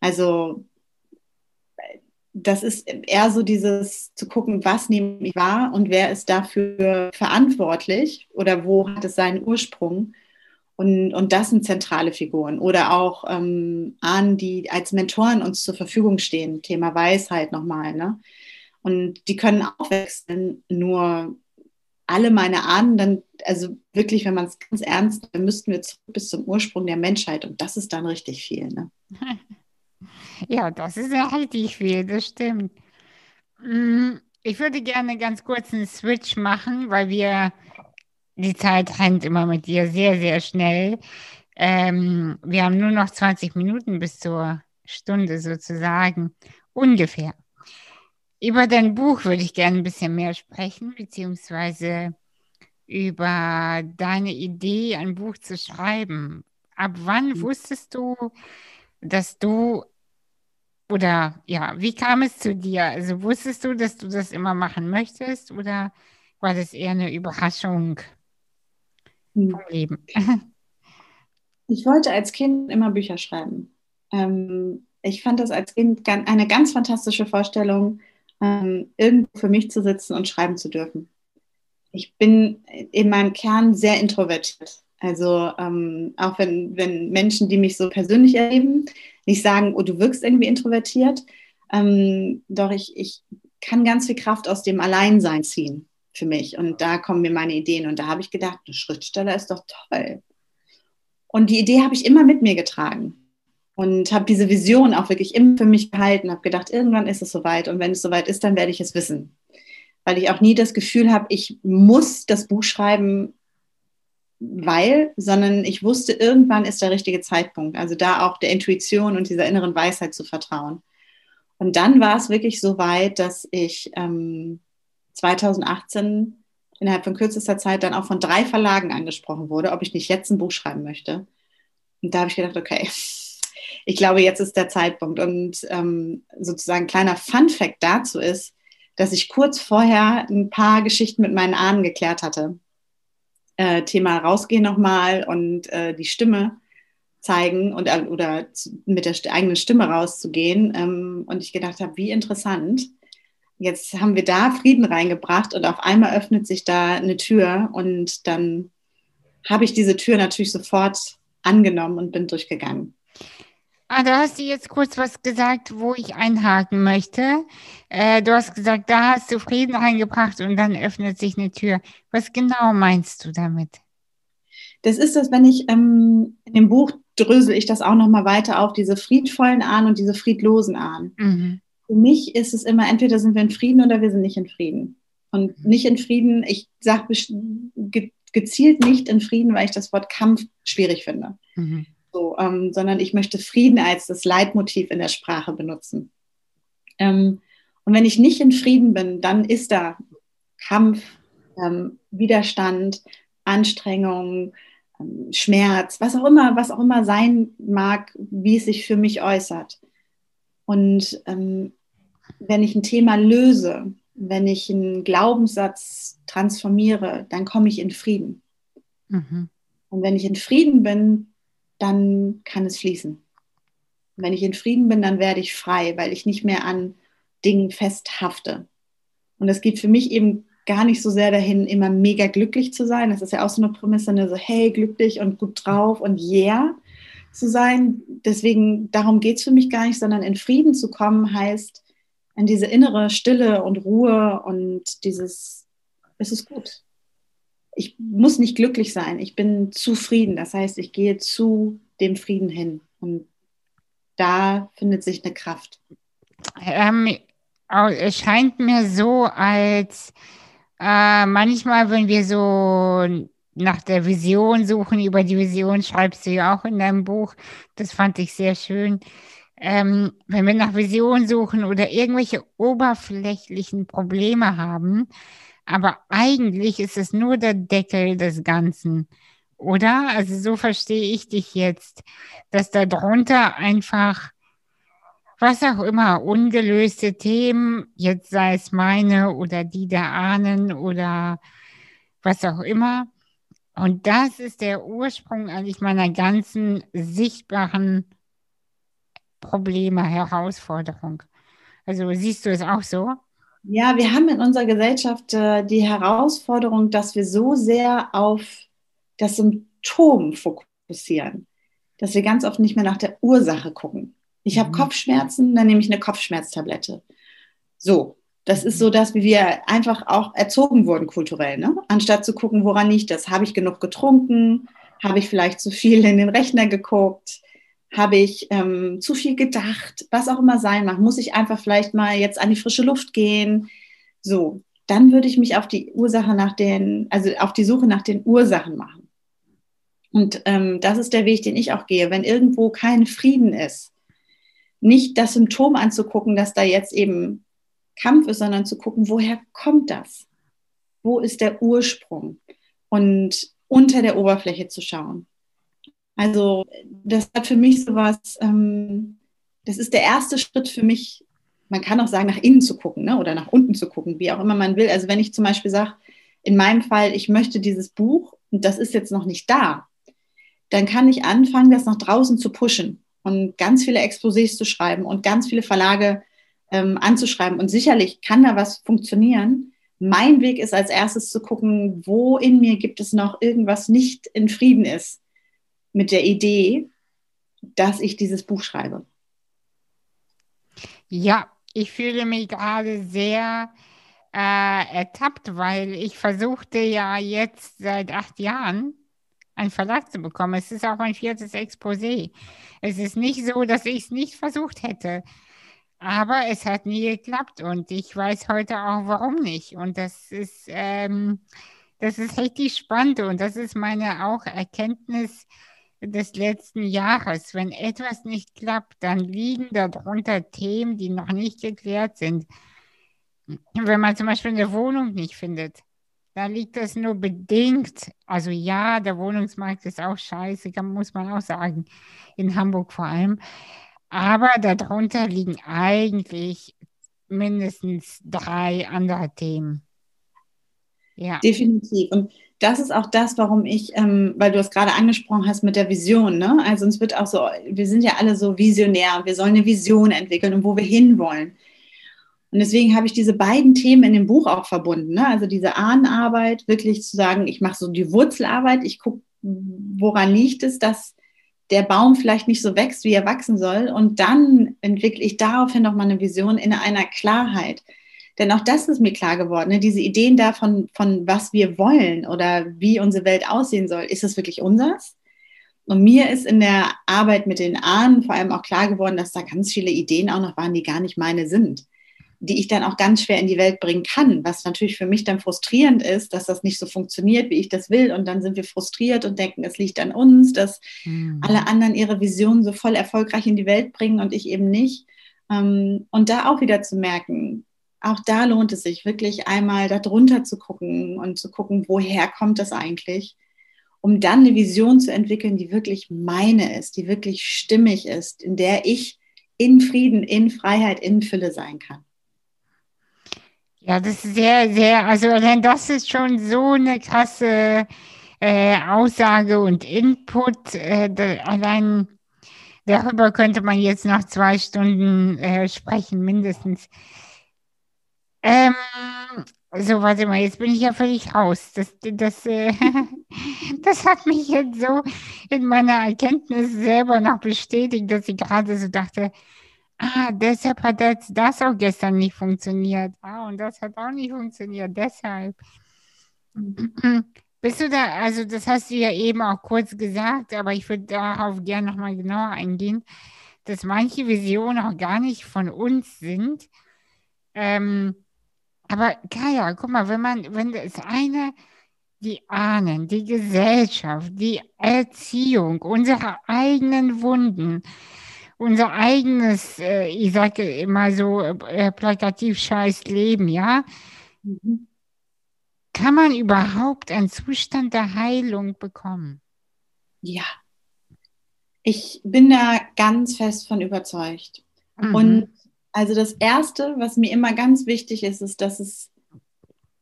Also das ist eher so dieses zu gucken, was nehme ich wahr und wer ist dafür verantwortlich oder wo hat es seinen Ursprung. Und, und das sind zentrale Figuren. Oder auch ähm, Ahnen, die als Mentoren uns zur Verfügung stehen. Thema Weisheit nochmal. Ne? Und die können auch wechseln. Nur alle meine Ahnen, dann, also wirklich, wenn man es ganz ernst, dann müssten wir zurück bis zum Ursprung der Menschheit. Und das ist dann richtig viel. Ne?
Ja, das ist ja richtig viel, das stimmt. Mm, ich würde gerne ganz kurz einen Switch machen, weil wir, die Zeit rennt immer mit dir sehr, sehr schnell. Ähm, wir haben nur noch 20 Minuten bis zur Stunde sozusagen, ungefähr. Über dein Buch würde ich gerne ein bisschen mehr sprechen, beziehungsweise über deine Idee, ein Buch zu schreiben. Ab wann hm. wusstest du, dass du oder ja, wie kam es zu dir? Also wusstest du, dass du das immer machen möchtest oder war das eher eine Überraschung hm. vom Leben?
Ich wollte als Kind immer Bücher schreiben. Ähm, ich fand das als Kind eine ganz fantastische Vorstellung, ähm, irgendwo für mich zu sitzen und schreiben zu dürfen. Ich bin in meinem Kern sehr introvertiert. Also ähm, auch wenn, wenn Menschen, die mich so persönlich erleben, nicht sagen, oh, du wirkst irgendwie introvertiert, ähm, doch ich, ich kann ganz viel Kraft aus dem Alleinsein ziehen für mich. Und da kommen mir meine Ideen. Und da habe ich gedacht, ein Schriftsteller ist doch toll. Und die Idee habe ich immer mit mir getragen und habe diese Vision auch wirklich immer für mich gehalten, habe gedacht, irgendwann ist es soweit und wenn es soweit ist, dann werde ich es wissen. Weil ich auch nie das Gefühl habe, ich muss das Buch schreiben, weil, sondern ich wusste, irgendwann ist der richtige Zeitpunkt. Also da auch der Intuition und dieser inneren Weisheit zu vertrauen. Und dann war es wirklich so weit, dass ich ähm, 2018 innerhalb von kürzester Zeit dann auch von drei Verlagen angesprochen wurde, ob ich nicht jetzt ein Buch schreiben möchte. Und da habe ich gedacht, okay, ich glaube, jetzt ist der Zeitpunkt. Und ähm, sozusagen ein kleiner Fun-Fact dazu ist, dass ich kurz vorher ein paar Geschichten mit meinen Ahnen geklärt hatte äh, Thema rausgehen nochmal und äh, die Stimme zeigen und, äh, oder mit der eigenen Stimme rauszugehen. Ähm, und ich gedacht habe, wie interessant. Jetzt haben wir da Frieden reingebracht und auf einmal öffnet sich da eine Tür und dann habe ich diese Tür natürlich sofort angenommen und bin durchgegangen.
Ah, da hast du jetzt kurz was gesagt, wo ich einhaken möchte. Äh, du hast gesagt, da hast du Frieden reingebracht und dann öffnet sich eine Tür. Was genau meinst du damit?
Das ist das, wenn ich ähm, in dem Buch drösel ich das auch nochmal weiter auf, diese friedvollen Ahnen und diese friedlosen Ahnen. Mhm. Für mich ist es immer, entweder sind wir in Frieden oder wir sind nicht in Frieden. Und nicht in Frieden, ich sage gezielt nicht in Frieden, weil ich das Wort Kampf schwierig finde. Mhm. So, ähm, sondern ich möchte Frieden als das Leitmotiv in der Sprache benutzen. Ähm, und wenn ich nicht in Frieden bin, dann ist da Kampf, ähm, Widerstand, Anstrengung, ähm, Schmerz, was auch immer, was auch immer sein mag, wie es sich für mich äußert. Und ähm, wenn ich ein Thema löse, wenn ich einen Glaubenssatz transformiere, dann komme ich in Frieden. Mhm. Und wenn ich in Frieden bin, dann kann es fließen. wenn ich in Frieden bin, dann werde ich frei, weil ich nicht mehr an Dingen festhafte. Und es geht für mich eben gar nicht so sehr dahin, immer mega glücklich zu sein. Das ist ja auch so eine Prämisse, ne? so hey, glücklich und gut drauf und yeah zu sein. Deswegen, darum geht es für mich gar nicht, sondern in Frieden zu kommen heißt, in diese innere Stille und Ruhe und dieses, es ist gut. Ich muss nicht glücklich sein, ich bin zufrieden. Das heißt, ich gehe zu dem Frieden hin und da findet sich eine Kraft.
Ähm, es scheint mir so, als äh, manchmal, wenn wir so nach der Vision suchen, über die Vision schreibst du ja auch in deinem Buch, das fand ich sehr schön, ähm, wenn wir nach Visionen suchen oder irgendwelche oberflächlichen Probleme haben, aber eigentlich ist es nur der Deckel des Ganzen, oder? Also so verstehe ich dich jetzt, dass da drunter einfach was auch immer, ungelöste Themen, jetzt sei es meine oder die der Ahnen oder was auch immer. Und das ist der Ursprung eigentlich meiner ganzen sichtbaren Probleme, Herausforderung. Also siehst du es auch so?
Ja, wir haben in unserer Gesellschaft äh, die Herausforderung, dass wir so sehr auf das Symptom fokussieren, dass wir ganz oft nicht mehr nach der Ursache gucken. Ich habe mhm. Kopfschmerzen, dann nehme ich eine Kopfschmerztablette. So, das ist so das, wie wir einfach auch erzogen wurden kulturell, ne? Anstatt zu gucken, woran liegt das? Habe ich genug getrunken? Habe ich vielleicht zu viel in den Rechner geguckt? Habe ich ähm, zu viel gedacht? Was auch immer sein mag, muss ich einfach vielleicht mal jetzt an die frische Luft gehen? So, dann würde ich mich auf die Ursache nach den, also auf die Suche nach den Ursachen machen. Und ähm, das ist der Weg, den ich auch gehe. Wenn irgendwo kein Frieden ist, nicht das Symptom anzugucken, dass da jetzt eben Kampf ist, sondern zu gucken, woher kommt das? Wo ist der Ursprung? Und unter der Oberfläche zu schauen. Also das hat für mich sowas, ähm, das ist der erste Schritt für mich, man kann auch sagen, nach innen zu gucken ne? oder nach unten zu gucken, wie auch immer man will. Also wenn ich zum Beispiel sage, in meinem Fall, ich möchte dieses Buch und das ist jetzt noch nicht da, dann kann ich anfangen, das nach draußen zu pushen und ganz viele Exposés zu schreiben und ganz viele Verlage ähm, anzuschreiben. Und sicherlich kann da was funktionieren. Mein Weg ist als erstes zu gucken, wo in mir gibt es noch irgendwas nicht in Frieden ist mit der Idee, dass ich dieses Buch schreibe.
Ja, ich fühle mich gerade sehr äh, ertappt, weil ich versuchte ja jetzt seit acht Jahren einen Verlag zu bekommen. Es ist auch mein viertes Exposé. Es ist nicht so, dass ich es nicht versucht hätte. Aber es hat nie geklappt und ich weiß heute auch, warum nicht. Und das ist, ähm, das ist richtig spannend und das ist meine auch Erkenntnis des letzten Jahres. Wenn etwas nicht klappt, dann liegen darunter Themen, die noch nicht geklärt sind. Wenn man zum Beispiel eine Wohnung nicht findet, dann liegt das nur bedingt. Also ja, der Wohnungsmarkt ist auch scheiße, muss man auch sagen, in Hamburg vor allem. Aber darunter liegen eigentlich mindestens drei andere Themen.
Ja. Definitiv. Und das ist auch das, warum ich, ähm, weil du es gerade angesprochen hast mit der Vision, ne? Also uns wird auch so, wir sind ja alle so visionär, wir sollen eine Vision entwickeln und wo wir hinwollen. Und deswegen habe ich diese beiden Themen in dem Buch auch verbunden. Ne? Also diese Ahnenarbeit, wirklich zu sagen, ich mache so die Wurzelarbeit, ich gucke, woran liegt es, dass der Baum vielleicht nicht so wächst, wie er wachsen soll. Und dann entwickle ich daraufhin nochmal eine Vision in einer Klarheit. Denn auch das ist mir klar geworden. Ne? Diese Ideen davon, von was wir wollen oder wie unsere Welt aussehen soll, ist das wirklich unseres? Und mir ist in der Arbeit mit den Ahnen vor allem auch klar geworden, dass da ganz viele Ideen auch noch waren, die gar nicht meine sind, die ich dann auch ganz schwer in die Welt bringen kann, was natürlich für mich dann frustrierend ist, dass das nicht so funktioniert, wie ich das will. Und dann sind wir frustriert und denken, es liegt an uns, dass mhm. alle anderen ihre Visionen so voll erfolgreich in die Welt bringen und ich eben nicht. Ähm, und da auch wieder zu merken, auch da lohnt es sich wirklich einmal darunter zu gucken und zu gucken, woher kommt das eigentlich um dann eine Vision zu entwickeln, die wirklich meine ist, die wirklich stimmig ist, in der ich in Frieden, in Freiheit, in Fülle sein kann.
Ja, das ist sehr, sehr, also allein das ist schon so eine krasse äh, Aussage und Input. Äh, allein darüber könnte man jetzt noch zwei Stunden äh, sprechen, mindestens. Ähm, so, warte mal, jetzt bin ich ja völlig raus. Das, das, äh, das hat mich jetzt so in meiner Erkenntnis selber noch bestätigt, dass ich gerade so dachte, ah, deshalb hat das, das auch gestern nicht funktioniert. Ah, und das hat auch nicht funktioniert, deshalb. Bist du da, also das hast du ja eben auch kurz gesagt, aber ich würde darauf gerne nochmal genauer eingehen, dass manche Visionen auch gar nicht von uns sind. Ähm, aber Kaya, guck mal, wenn man, wenn das eine, die Ahnen, die Gesellschaft, die Erziehung, unsere eigenen Wunden, unser eigenes, äh, ich sage immer so äh, plakativ scheiß Leben, ja? Mhm. Kann man überhaupt einen Zustand der Heilung bekommen?
Ja. Ich bin da ganz fest von überzeugt. Mhm. Und also das Erste, was mir immer ganz wichtig ist, ist, dass es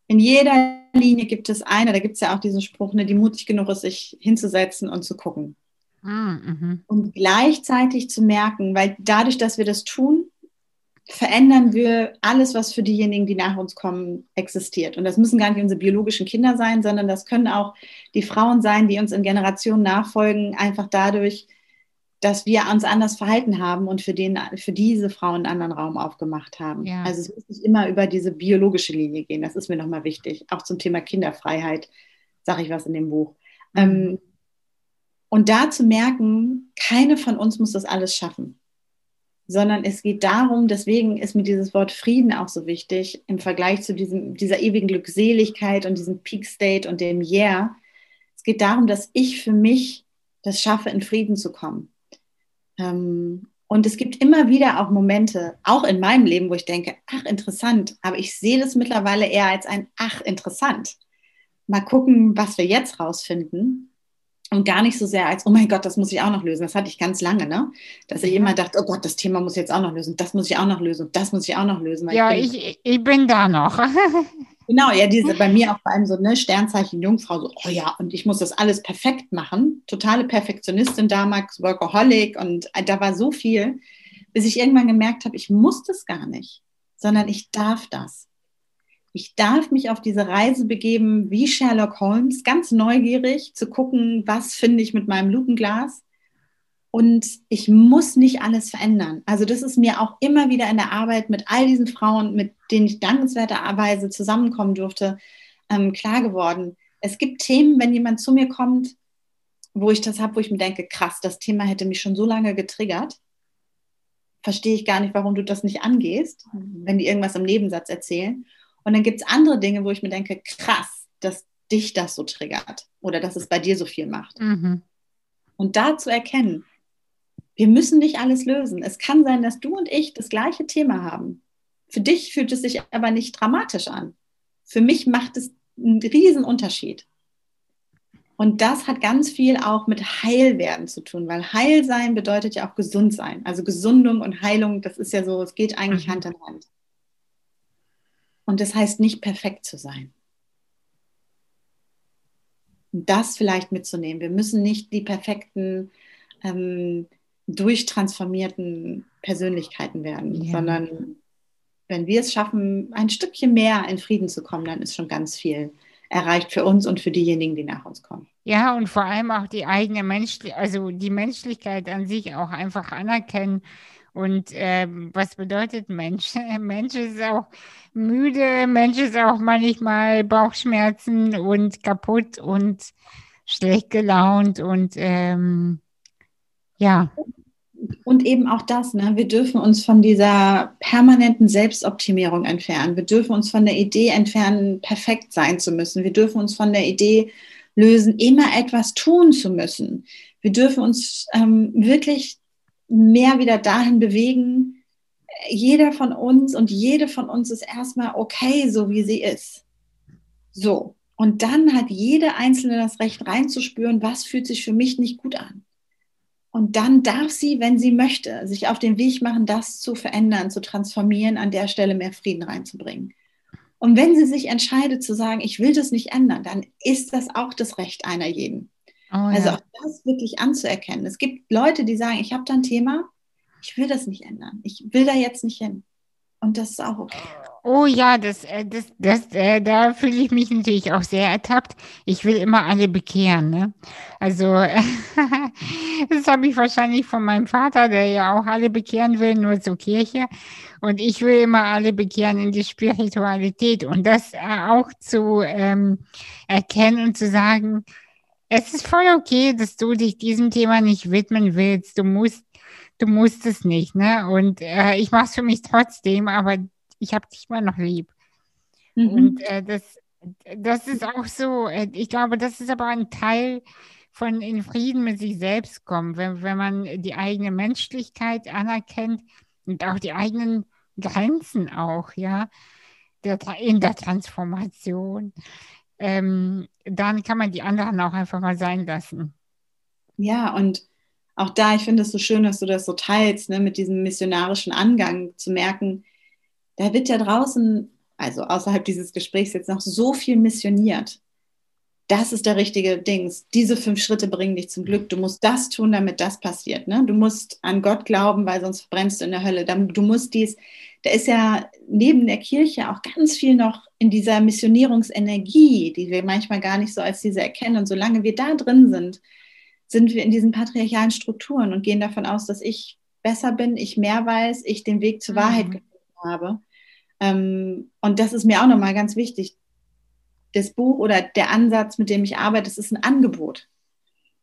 in jeder Linie gibt es eine, da gibt es ja auch diesen Spruch, ne, die mutig genug ist, sich hinzusetzen und zu gucken. Ah, mhm. Und gleichzeitig zu merken, weil dadurch, dass wir das tun, verändern wir alles, was für diejenigen, die nach uns kommen, existiert. Und das müssen gar nicht unsere biologischen Kinder sein, sondern das können auch die Frauen sein, die uns in Generationen nachfolgen, einfach dadurch, dass wir uns anders verhalten haben und für, den, für diese Frauen einen anderen Raum aufgemacht haben. Ja. Also es muss nicht immer über diese biologische Linie gehen. Das ist mir nochmal wichtig. Auch zum Thema Kinderfreiheit sage ich was in dem Buch. Mhm. Ähm, und da zu merken, keine von uns muss das alles schaffen, sondern es geht darum, deswegen ist mir dieses Wort Frieden auch so wichtig im Vergleich zu diesem, dieser ewigen Glückseligkeit und diesem Peak State und dem Yeah. Es geht darum, dass ich für mich das schaffe, in Frieden zu kommen ähm, und es gibt immer wieder auch Momente, auch in meinem Leben, wo ich denke, ach interessant, aber ich sehe das mittlerweile eher als ein ach interessant. Mal gucken, was wir jetzt rausfinden. Und gar nicht so sehr als, oh mein Gott, das muss ich auch noch lösen. Das hatte ich ganz lange, ne? Dass ich immer dachte, oh Gott, das Thema muss ich jetzt auch noch lösen, das muss ich auch noch lösen, das muss ich auch noch lösen.
Ja, ich, bin, ich, ich bin da noch.
Genau, ja, diese bei mir auch vor allem so, ne, Sternzeichen Jungfrau, so, oh ja, und ich muss das alles perfekt machen. Totale Perfektionistin damals, Workaholic und äh, da war so viel, bis ich irgendwann gemerkt habe, ich muss das gar nicht, sondern ich darf das. Ich darf mich auf diese Reise begeben, wie Sherlock Holmes, ganz neugierig zu gucken, was finde ich mit meinem Lupenglas und ich muss nicht alles verändern. Also das ist mir auch immer wieder in der Arbeit mit all diesen Frauen, mit denen ich dankenswerterweise zusammenkommen durfte, ähm, klar geworden. Es gibt Themen, wenn jemand zu mir kommt, wo ich das habe, wo ich mir denke, krass, das Thema hätte mich schon so lange getriggert. Verstehe ich gar nicht, warum du das nicht angehst, wenn die irgendwas im Nebensatz erzählen. Und dann gibt es andere Dinge, wo ich mir denke, krass, dass dich das so triggert oder dass es bei dir so viel macht. Mhm. Und da zu erkennen, wir müssen nicht alles lösen. Es kann sein, dass du und ich das gleiche Thema haben. Für dich fühlt es sich aber nicht dramatisch an. Für mich macht es einen riesen Unterschied. Und das hat ganz viel auch mit Heilwerden zu tun, weil Heilsein bedeutet ja auch gesund sein. Also Gesundung und Heilung, das ist ja so, es geht eigentlich mhm. Hand in Hand. Und das heißt nicht perfekt zu sein. Und das vielleicht mitzunehmen. Wir müssen nicht die perfekten ähm, durchtransformierten Persönlichkeiten werden, ja. sondern wenn wir es schaffen, ein Stückchen mehr in Frieden zu kommen, dann ist schon ganz viel erreicht für uns und für diejenigen, die nach uns kommen.
Ja, und vor allem auch die eigene Menschlichkeit, also die Menschlichkeit an sich auch einfach anerkennen. Und ähm, was bedeutet Mensch? Mensch ist auch müde, Mensch ist auch manchmal Bauchschmerzen und kaputt und schlecht gelaunt und ähm, ja.
Und eben auch das, ne? wir dürfen uns von dieser permanenten Selbstoptimierung entfernen. Wir dürfen uns von der Idee entfernen, perfekt sein zu müssen. Wir dürfen uns von der Idee lösen, immer etwas tun zu müssen. Wir dürfen uns ähm, wirklich mehr wieder dahin bewegen. Jeder von uns und jede von uns ist erstmal okay, so wie sie ist. So. Und dann hat jede Einzelne das Recht reinzuspüren, was fühlt sich für mich nicht gut an. Und dann darf sie, wenn sie möchte, sich auf den Weg machen, das zu verändern, zu transformieren, an der Stelle mehr Frieden reinzubringen. Und wenn sie sich entscheidet zu sagen, ich will das nicht ändern, dann ist das auch das Recht einer jeden. Oh, also ja. auch das wirklich anzuerkennen. Es gibt Leute, die sagen, ich habe da ein Thema, ich will das nicht ändern. Ich will da jetzt nicht hin. Und das ist auch okay.
Oh ja, das, äh, das, das, äh, da fühle ich mich natürlich auch sehr ertappt. Ich will immer alle bekehren. Ne? Also das habe ich wahrscheinlich von meinem Vater, der ja auch alle bekehren will, nur zur Kirche. Und ich will immer alle bekehren in die Spiritualität und das äh, auch zu ähm, erkennen und zu sagen, es ist voll okay, dass du dich diesem Thema nicht widmen willst. Du musst, du musst es nicht. Ne? Und äh, ich mache es für mich trotzdem, aber ich habe dich mal noch lieb. Mhm. Und äh, das, das ist auch so, äh, ich glaube, das ist aber ein Teil von in Frieden mit sich selbst kommen, wenn, wenn man die eigene Menschlichkeit anerkennt und auch die eigenen Grenzen auch, ja, der, in der Transformation, ähm, dann kann man die anderen auch einfach mal sein lassen.
Ja, und auch da, ich finde es so schön, dass du das so teilst, ne, mit diesem missionarischen Angang zu merken, da wird ja draußen, also außerhalb dieses Gesprächs jetzt noch so viel missioniert. Das ist der richtige Dings. Diese fünf Schritte bringen dich zum Glück. Du musst das tun, damit das passiert. Ne? Du musst an Gott glauben, weil sonst brennst du in der Hölle. Du musst dies, da ist ja neben der Kirche auch ganz viel noch in dieser Missionierungsenergie, die wir manchmal gar nicht so als diese erkennen. Und solange wir da drin sind, sind wir in diesen patriarchalen Strukturen und gehen davon aus, dass ich besser bin, ich mehr weiß, ich den Weg zur Wahrheit mhm. habe. Ähm, und das ist mir auch nochmal ganz wichtig. Das Buch oder der Ansatz, mit dem ich arbeite, das ist ein Angebot.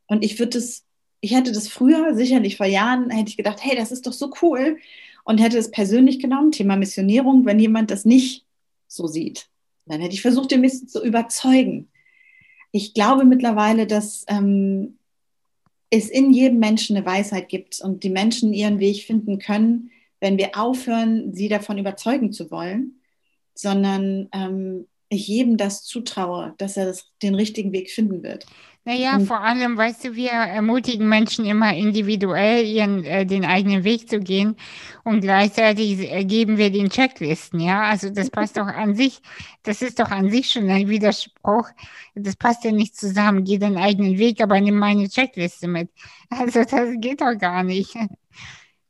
Und ich würde das, ich hätte das früher, sicherlich vor Jahren, hätte ich gedacht, hey, das ist doch so cool. Und hätte es persönlich genommen, Thema Missionierung, wenn jemand das nicht so sieht. Dann hätte ich versucht, den Mist zu überzeugen. Ich glaube mittlerweile, dass ähm, es in jedem Menschen eine Weisheit gibt und die Menschen ihren Weg finden können, wenn wir aufhören, sie davon überzeugen zu wollen, sondern ähm, ich jedem das zutraue, dass er das, den richtigen Weg finden wird.
Naja, und, vor allem, weißt du, wir ermutigen Menschen immer individuell ihren, äh, den eigenen Weg zu gehen und gleichzeitig äh, geben wir den Checklisten, ja. Also das passt doch an sich, das ist doch an sich schon ein Widerspruch. Das passt ja nicht zusammen. Geh deinen eigenen Weg, aber nimm meine Checkliste mit. Also das geht doch gar nicht.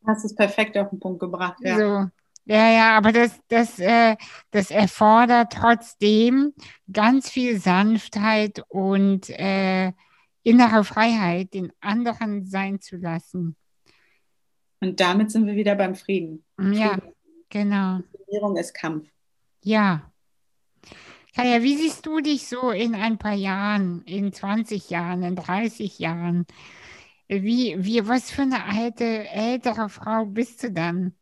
Hast es perfekt auf den Punkt gebracht, ja.
So. Ja, ja, aber das, das, äh, das erfordert trotzdem ganz viel Sanftheit und äh, innere Freiheit, den anderen sein zu lassen.
Und damit sind wir wieder beim Frieden.
Ja, Frieden. genau.
Ernährung ist Kampf.
Ja. Kaya, wie siehst du dich so in ein paar Jahren, in 20 Jahren, in 30 Jahren? Wie, wie, was für eine alte, ältere Frau bist du dann?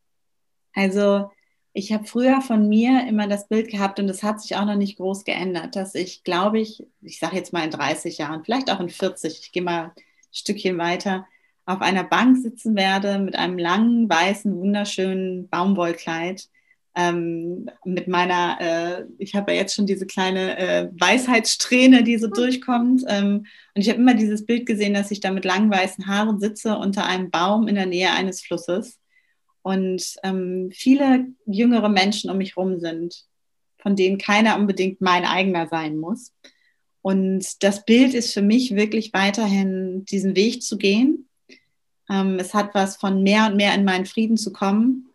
Also, ich habe früher von mir immer das Bild gehabt und das hat sich auch noch nicht groß geändert, dass ich, glaube ich, ich sage jetzt mal in 30 Jahren, vielleicht auch in 40, ich gehe mal ein Stückchen weiter, auf einer Bank sitzen werde mit einem langen, weißen, wunderschönen Baumwollkleid ähm, mit meiner, äh, ich habe ja jetzt schon diese kleine äh, Weisheitssträhne, die so mhm. durchkommt. Ähm, und ich habe immer dieses Bild gesehen, dass ich da mit langen weißen Haaren sitze unter einem Baum in der Nähe eines Flusses. Und ähm, viele jüngere Menschen um mich herum sind, von denen keiner unbedingt mein eigener sein muss. Und das Bild ist für mich wirklich weiterhin diesen Weg zu gehen. Ähm, es hat was von mehr und mehr in meinen Frieden zu kommen.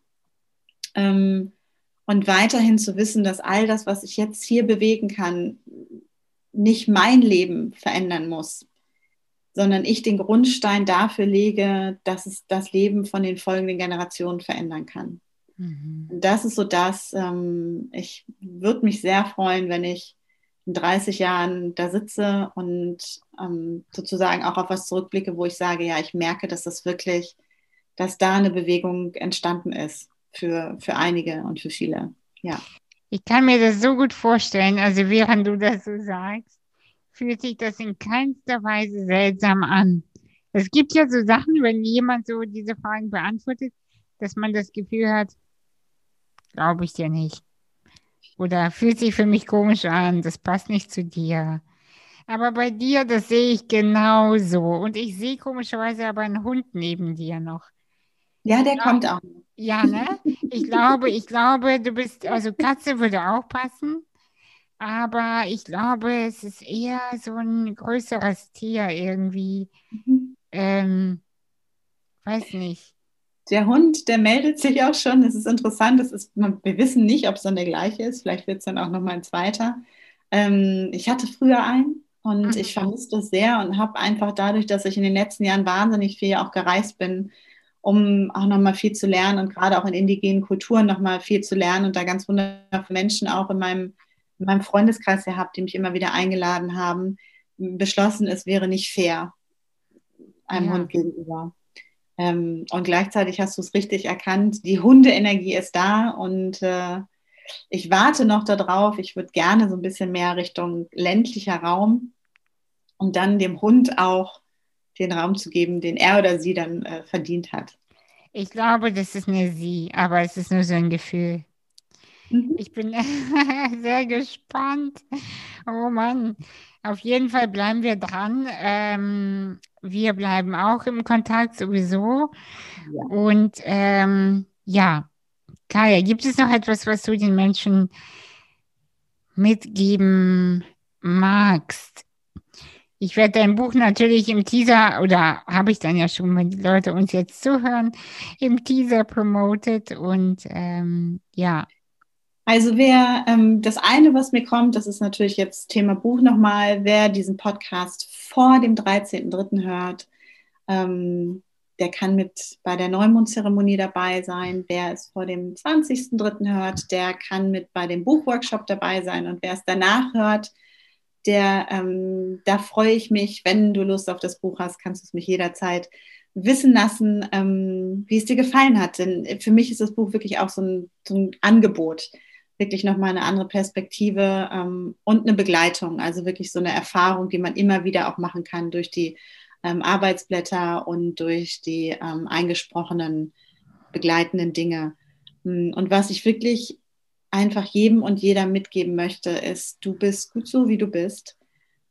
Und weiterhin zu wissen, dass all das, was ich jetzt hier bewegen kann, nicht mein Leben verändern muss, sondern ich den Grundstein dafür lege, dass es das Leben von den folgenden Generationen verändern kann. Mhm. Das ist so das, ähm, ich würde mich sehr freuen, wenn ich in 30 Jahren da sitze und ähm, sozusagen auch auf was zurückblicke, wo ich sage, ja, ich merke, dass das wirklich, dass da eine Bewegung entstanden ist für, für einige und für viele. Ja.
Ich kann mir das so gut vorstellen, also während du das so sagst, fühlt sich das in keinster Weise seltsam an. Es gibt ja so Sachen, wenn jemand so diese Fragen beantwortet, dass man das Gefühl hat, glaube ich dir nicht. Oder fühlt sich für mich komisch an, das passt nicht zu dir. Aber bei dir, das sehe ich genauso. Und ich sehe komischerweise aber einen Hund neben dir noch.
Ja, der glaube, kommt auch.
Ja, ne? Ich glaube, ich glaube, du bist, also Katze würde auch passen. Aber ich glaube, es ist eher so ein größeres Tier irgendwie. Mhm. Ähm, weiß nicht.
Der Hund, der meldet sich auch schon. Es ist interessant. Das ist, wir wissen nicht, ob es dann der gleiche ist. Vielleicht wird es dann auch noch mal ein zweiter. Ähm, ich hatte früher einen und mhm. ich vermisse das sehr und habe einfach dadurch, dass ich in den letzten Jahren wahnsinnig viel auch gereist bin, um auch noch mal viel zu lernen und gerade auch in indigenen Kulturen noch mal viel zu lernen und da ganz wunderbare Menschen auch in meinem, in meinem Freundeskreis gehabt, die mich immer wieder eingeladen haben, beschlossen, es wäre nicht fair einem ja. Hund gegenüber. Ähm, und gleichzeitig hast du es richtig erkannt, die Hundeenergie ist da und äh, ich warte noch darauf. Ich würde gerne so ein bisschen mehr Richtung ländlicher Raum und dann dem Hund auch den Raum zu geben, den er oder sie dann äh, verdient hat.
Ich glaube, das ist eine Sie, aber es ist nur so ein Gefühl. Mhm. Ich bin sehr gespannt. Oh Mann. Auf jeden Fall bleiben wir dran. Ähm, wir bleiben auch im Kontakt sowieso. Ja. Und ähm, ja, Kaya, gibt es noch etwas, was du den Menschen mitgeben magst? Ich werde dein Buch natürlich im Teaser, oder habe ich dann ja schon, wenn die Leute uns jetzt zuhören, im Teaser promotet. Und ähm, ja,
also wer ähm, das eine, was mir kommt, das ist natürlich jetzt Thema Buch nochmal, wer diesen Podcast vor dem 13.3. hört, ähm, der kann mit bei der Neumondzeremonie dabei sein. Wer es vor dem 20.3. hört, der kann mit bei dem Buchworkshop dabei sein. Und wer es danach hört, der, ähm, da freue ich mich, wenn du Lust auf das Buch hast, kannst du es mich jederzeit wissen lassen, ähm, wie es dir gefallen hat. Denn für mich ist das Buch wirklich auch so ein, so ein Angebot wirklich nochmal eine andere Perspektive ähm, und eine Begleitung, also wirklich so eine Erfahrung, die man immer wieder auch machen kann durch die ähm, Arbeitsblätter und durch die ähm, eingesprochenen begleitenden Dinge. Hm, und was ich wirklich einfach jedem und jeder mitgeben möchte, ist, du bist gut so, wie du bist.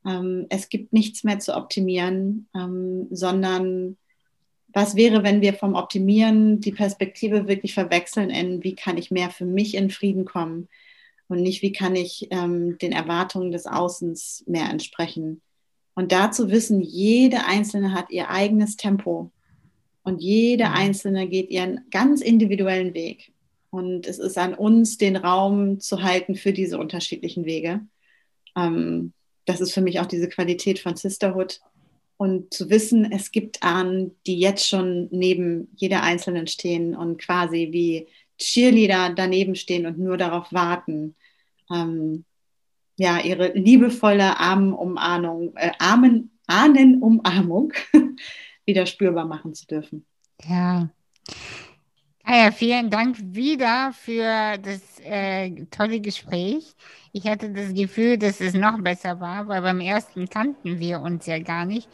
Ähm, es gibt nichts mehr zu optimieren, ähm, sondern was wäre, wenn wir vom Optimieren die Perspektive wirklich verwechseln in, wie kann ich mehr für mich in Frieden kommen und nicht, wie kann ich ähm, den Erwartungen des Außens mehr entsprechen. Und dazu wissen, jede Einzelne hat ihr eigenes Tempo und jede mhm. Einzelne geht ihren ganz individuellen Weg. Und es ist an uns, den Raum zu halten für diese unterschiedlichen Wege. Ähm, das ist für mich auch diese Qualität von Sisterhood und zu wissen, es gibt Ahnen, die jetzt schon neben jeder Einzelnen stehen und quasi wie Cheerleader daneben stehen und nur darauf warten, ähm, ja, ihre liebevolle Armenumarmung, äh, Armen, Ahnenumarmung wieder spürbar machen zu dürfen.
Ja. Ah ja, vielen Dank wieder für das äh, tolle Gespräch. Ich hatte das Gefühl, dass es noch besser war, weil beim ersten kannten wir uns ja gar nicht.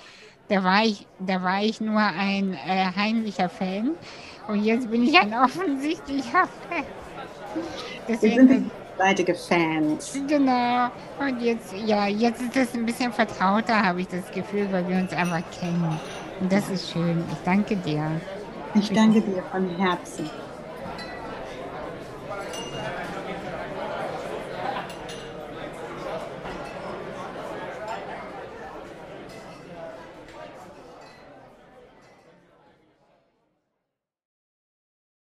Da war ich, da war ich nur ein äh, heimlicher Fan und jetzt bin ich ein offensichtlicher Fan.
Deswegen, wir sind beidige Fans.
Genau. Und jetzt, ja, jetzt ist es ein bisschen vertrauter, habe ich das Gefühl, weil wir uns einfach kennen. Und das ist schön. Ich danke dir.
Ich danke dir von Herzen.